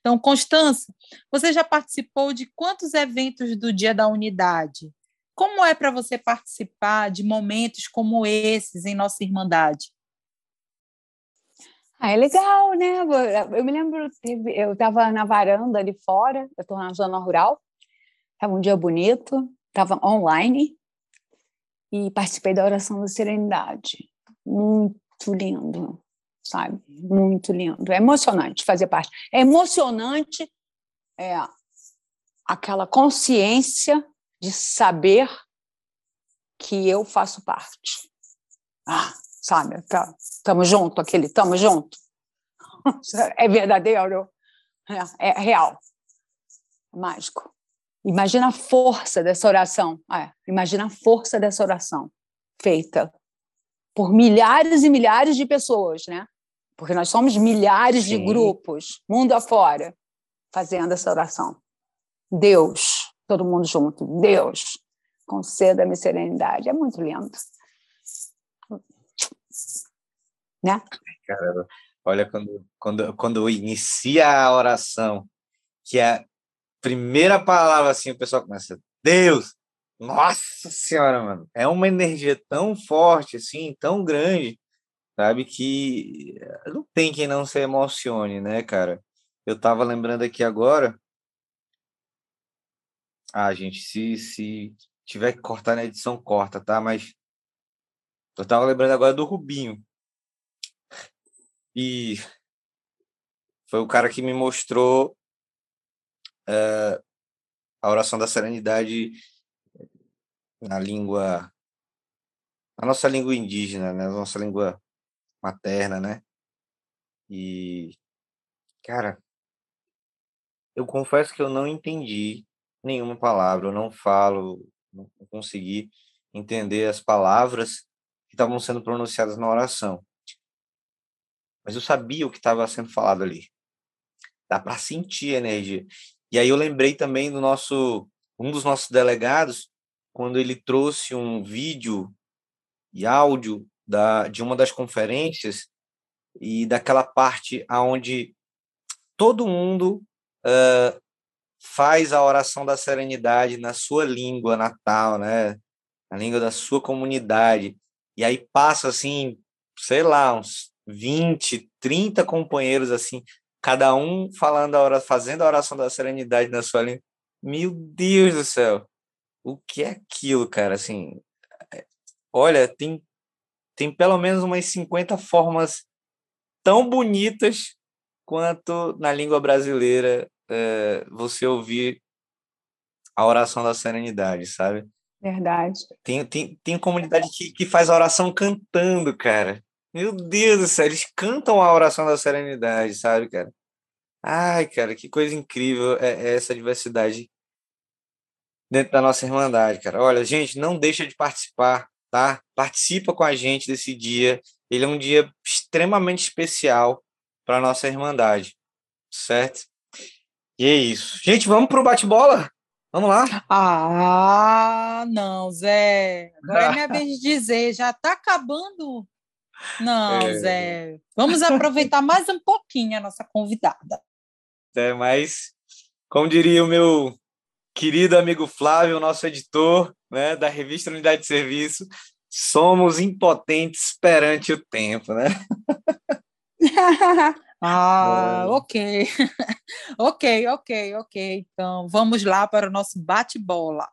Então, Constança, você já participou de quantos eventos do Dia da Unidade? Como é para você participar de momentos como esses em nossa Irmandade? Ah, é legal, né? Eu me lembro, eu estava na varanda ali fora, eu estou na zona rural, estava um dia bonito, estava online e participei da oração da serenidade. Muito lindo, sabe? Muito lindo. É emocionante fazer parte. É emocionante é, aquela consciência de saber que eu faço parte. Ah, sabe? Tá, junto, aquele estamos junto. É verdadeiro, é, é real, é mágico. Imagina a força dessa oração. É, imagina a força dessa oração feita por milhares e milhares de pessoas, né? Porque nós somos milhares Sim. de grupos, mundo afora, fazendo essa oração. Deus todo mundo junto. Deus, conceda-me serenidade. É muito lindo. Né? Caramba. Olha, quando, quando, quando inicia a oração, que é a primeira palavra, assim, o pessoal começa, Deus, nossa senhora, mano, é uma energia tão forte, assim, tão grande, sabe, que não tem quem não se emocione, né, cara? Eu tava lembrando aqui agora ah, gente, se, se tiver que cortar na edição, corta, tá? Mas eu tava lembrando agora do Rubinho. E foi o cara que me mostrou uh, a oração da serenidade na língua, na nossa língua indígena, né? Na nossa língua materna, né? E, cara, eu confesso que eu não entendi nenhuma palavra, eu não falo, não consegui entender as palavras que estavam sendo pronunciadas na oração. Mas eu sabia o que estava sendo falado ali. Dá para sentir a energia. E aí eu lembrei também do nosso um dos nossos delegados quando ele trouxe um vídeo e áudio da de uma das conferências e daquela parte aonde todo mundo uh, faz a oração da serenidade na sua língua natal, né? Na língua da sua comunidade. E aí passa assim, sei lá, uns 20, 30 companheiros assim, cada um falando a hora, fazendo a oração da serenidade na sua língua. Meu Deus do céu. O que é aquilo, cara? Assim, é, olha, tem tem pelo menos umas 50 formas tão bonitas quanto na língua brasileira é, você ouvir a oração da serenidade, sabe? Verdade. Tem, tem, tem comunidade que, que faz a oração cantando, cara. Meu Deus do céu, eles cantam a oração da serenidade, sabe, cara? Ai, cara, que coisa incrível é, é essa diversidade dentro da nossa irmandade, cara. Olha, gente, não deixa de participar, tá? Participa com a gente desse dia. ele é um dia extremamente especial para nossa Irmandade, certo? E é isso. Gente, vamos para o bate-bola? Vamos lá? Ah, não, Zé. Agora é minha vez de dizer, já está acabando. Não, é... Zé. Vamos aproveitar mais um pouquinho a nossa convidada. É, mas, como diria o meu querido amigo Flávio, nosso editor né, da revista Unidade de Serviço, somos impotentes perante o tempo, né? ah, ok. ok, ok, ok. Então, vamos lá para o nosso bate-bola.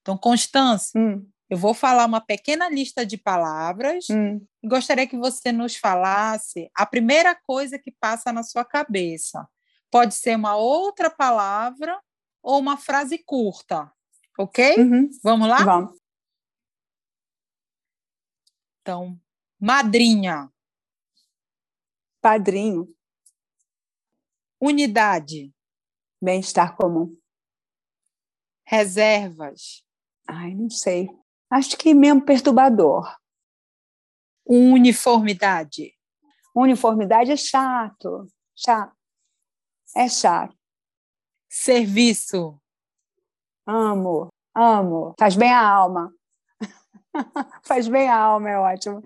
Então, Constância, hum. eu vou falar uma pequena lista de palavras hum. e gostaria que você nos falasse a primeira coisa que passa na sua cabeça. Pode ser uma outra palavra ou uma frase curta, ok? Uhum. Vamos lá? Vamos. Então, madrinha. Padrinho. Unidade. Bem-estar comum. Reservas. Ai, não sei. Acho que mesmo perturbador. Uniformidade. Uniformidade é chato. Chato. É chato. Serviço. Amo, amo. Faz bem a alma. Faz bem a alma, é ótimo.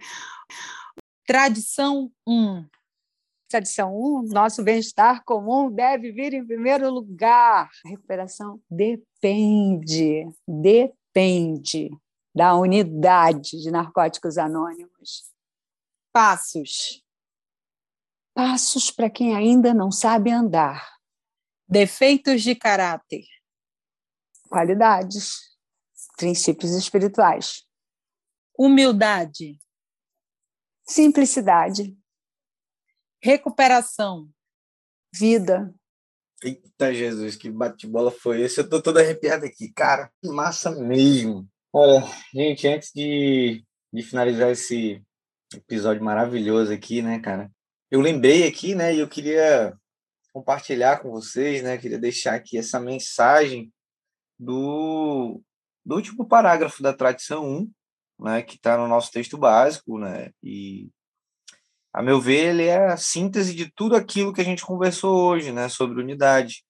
Tradição 1. Tradição 1, nosso bem-estar comum deve vir em primeiro lugar. A recuperação depende, depende da unidade de narcóticos anônimos. Passos. Passos para quem ainda não sabe andar. Defeitos de caráter. Qualidades. Princípios espirituais. Humildade. Simplicidade. Recuperação. Vida. Eita Jesus, que bate-bola foi esse? Eu tô todo arrepiado aqui, cara. Que massa mesmo. Olha, gente, antes de, de finalizar esse episódio maravilhoso aqui, né, cara? Eu lembrei aqui, né, e eu queria compartilhar com vocês, né? Queria deixar aqui essa mensagem do, do último parágrafo da tradição 1, né, que está no nosso texto básico, né, e a meu ver ele é a síntese de tudo aquilo que a gente conversou hoje, né, sobre unidade.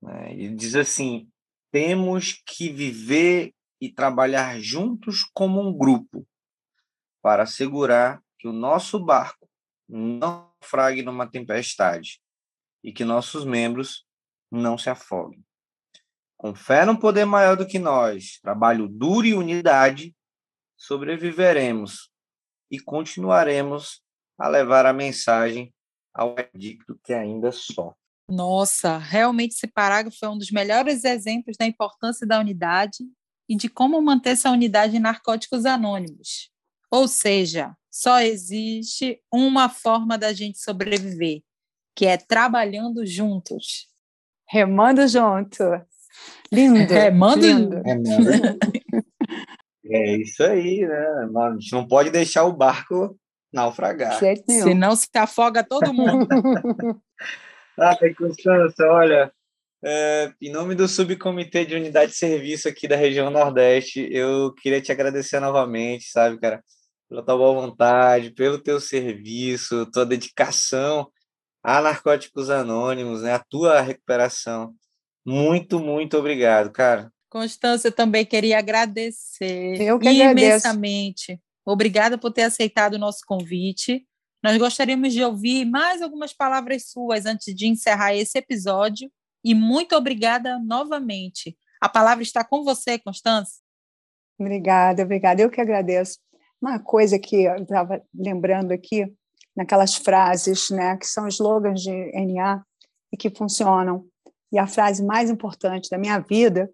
Né, ele diz assim: temos que viver e trabalhar juntos como um grupo para assegurar que o nosso barco não frague numa tempestade e que nossos membros não se afoguem. Com fé no poder maior do que nós, trabalho duro e unidade, sobreviveremos e continuaremos a levar a mensagem ao adicto que ainda sofre. Nossa, realmente esse parágrafo é um dos melhores exemplos da importância da unidade e de como manter essa unidade em narcóticos anônimos. Ou seja, só existe uma forma da gente sobreviver, que é trabalhando juntos. Remando junto. Lindo. Remando lindo. Remando. É isso aí, né? A gente não pode deixar o barco naufragar. Senão se afoga todo mundo. Ai, Constância, olha, é, em nome do Subcomitê de Unidade de Serviço aqui da região Nordeste, eu queria te agradecer novamente, sabe, cara, pela tua boa vontade, pelo teu serviço, tua dedicação a Narcóticos Anônimos, né, a tua recuperação. Muito, muito obrigado, cara. Constância, também queria agradecer Eu que imensamente. Agradeço. Obrigada por ter aceitado o nosso convite. Nós gostaríamos de ouvir mais algumas palavras suas antes de encerrar esse episódio. E muito obrigada novamente. A palavra está com você, Constância. Obrigada, obrigada. Eu que agradeço. Uma coisa que eu estava lembrando aqui, naquelas frases, né, que são slogans de NA e que funcionam. E a frase mais importante da minha vida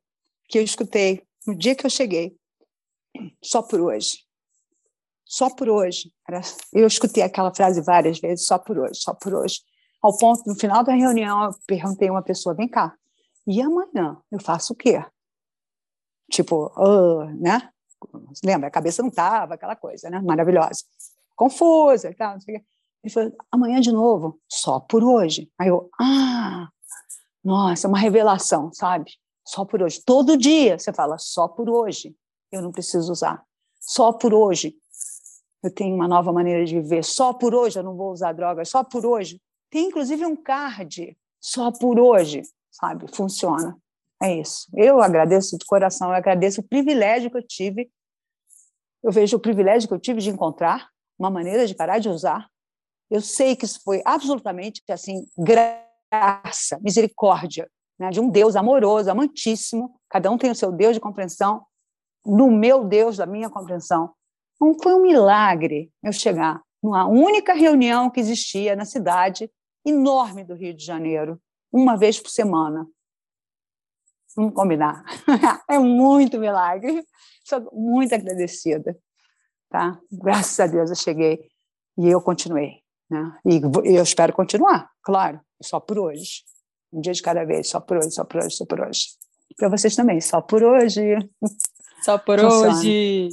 que eu escutei no dia que eu cheguei, só por hoje. Só por hoje. Eu escutei aquela frase várias vezes, só por hoje, só por hoje. Ao ponto, no final da reunião, eu perguntei a uma pessoa: vem cá, e amanhã eu faço o quê? Tipo, uh, né? Lembra, a cabeça não estava, aquela coisa, né? Maravilhosa. Confusa e tal. Ele falou: amanhã de novo, só por hoje. Aí eu, ah, nossa, uma revelação, sabe? Só por hoje. Todo dia você fala, só por hoje. Eu não preciso usar. Só por hoje. Eu tenho uma nova maneira de viver, só por hoje eu não vou usar drogas, só por hoje. Tem inclusive um card, só por hoje, sabe? Funciona. É isso. Eu agradeço de coração, eu agradeço o privilégio que eu tive. Eu vejo o privilégio que eu tive de encontrar uma maneira de parar de usar. Eu sei que isso foi absolutamente assim, graça, misericórdia, né, de um Deus amoroso, amantíssimo. Cada um tem o seu Deus de compreensão. No meu Deus, da minha compreensão. Então, foi um milagre eu chegar numa única reunião que existia na cidade enorme do Rio de Janeiro, uma vez por semana. Vamos combinar. é muito milagre. Sou muito agradecida. Tá? Graças a Deus eu cheguei e eu continuei. Né? E eu espero continuar, claro, só por hoje. Um dia de cada vez, só por hoje, só por hoje, só por hoje. Para vocês também, só por hoje. Só por Funciona. hoje.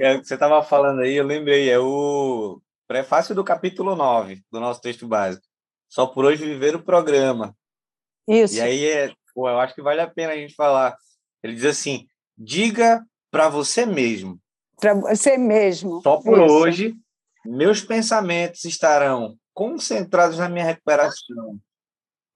É, você estava falando aí, eu lembrei, é o prefácio do capítulo 9 do nosso texto básico. Só por hoje viver o programa. Isso. E aí, é, pô, eu acho que vale a pena a gente falar. Ele diz assim: diga para você mesmo. Para você mesmo. Só por Isso. hoje, meus pensamentos estarão concentrados na minha recuperação,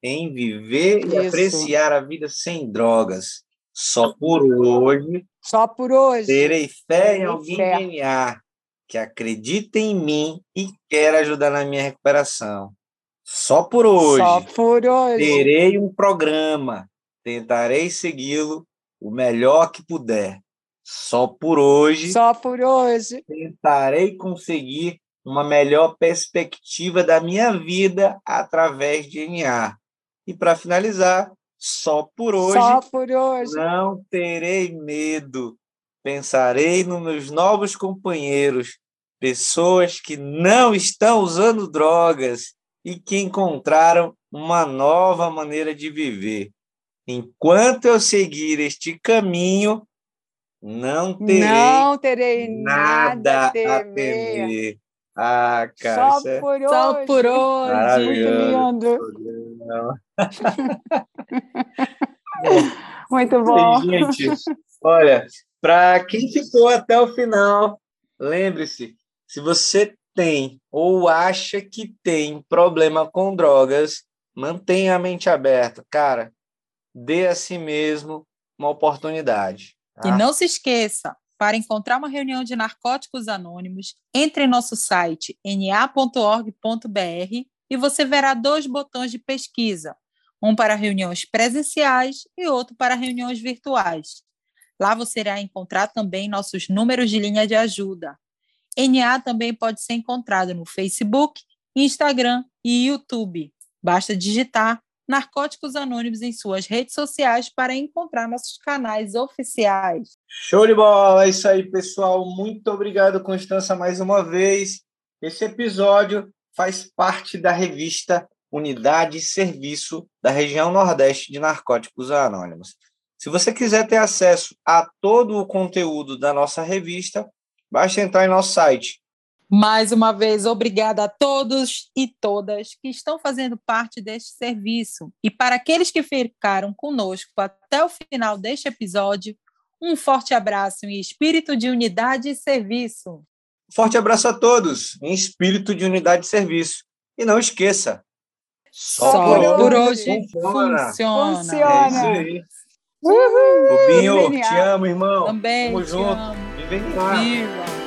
em viver Isso. e apreciar a vida sem drogas. Só por hoje. Só por hoje. Terei fé em alguém fé. DNA que acredita em mim e quer ajudar na minha recuperação. Só por hoje. Só por hoje. Terei um programa. Tentarei segui-lo o melhor que puder. Só por hoje. Só por hoje. Tentarei conseguir uma melhor perspectiva da minha vida através de NA. E para finalizar, só por hoje. Só por hoje. Não terei medo. Pensarei nos meus novos companheiros, pessoas que não estão usando drogas e que encontraram uma nova maneira de viver. Enquanto eu seguir este caminho, não terei, não terei nada, nada a temer. Ah, cara. Só é... por hoje. Só por hoje. Muito lindo. Muito bom. Gente, olha, para quem ficou até o final, lembre-se, se você tem ou acha que tem problema com drogas, mantenha a mente aberta. Cara, dê a si mesmo uma oportunidade. Tá? E não se esqueça, para encontrar uma reunião de narcóticos anônimos, entre em nosso site na.org.br e você verá dois botões de pesquisa, um para reuniões presenciais e outro para reuniões virtuais. Lá você irá encontrar também nossos números de linha de ajuda. NA também pode ser encontrado no Facebook, Instagram e YouTube. Basta digitar Narcóticos Anônimos em suas redes sociais para encontrar nossos canais oficiais. Show de bola! É isso aí, pessoal. Muito obrigado, Constança, mais uma vez. Esse episódio faz parte da revista Unidade Serviço da região Nordeste de Narcóticos Anônimos. Se você quiser ter acesso a todo o conteúdo da nossa revista, basta entrar em nosso site mais uma vez, obrigada a todos e todas que estão fazendo parte deste serviço. E para aqueles que ficaram conosco até o final deste episódio, um forte abraço em espírito de unidade e serviço. Forte abraço a todos em espírito de unidade e serviço. E não esqueça, só, só por, por, hoje, hoje funciona. funciona. funciona. É isso aí. Uhul, Rubinho, te amo, irmão. Também. Tamo junto. Amo. Viva.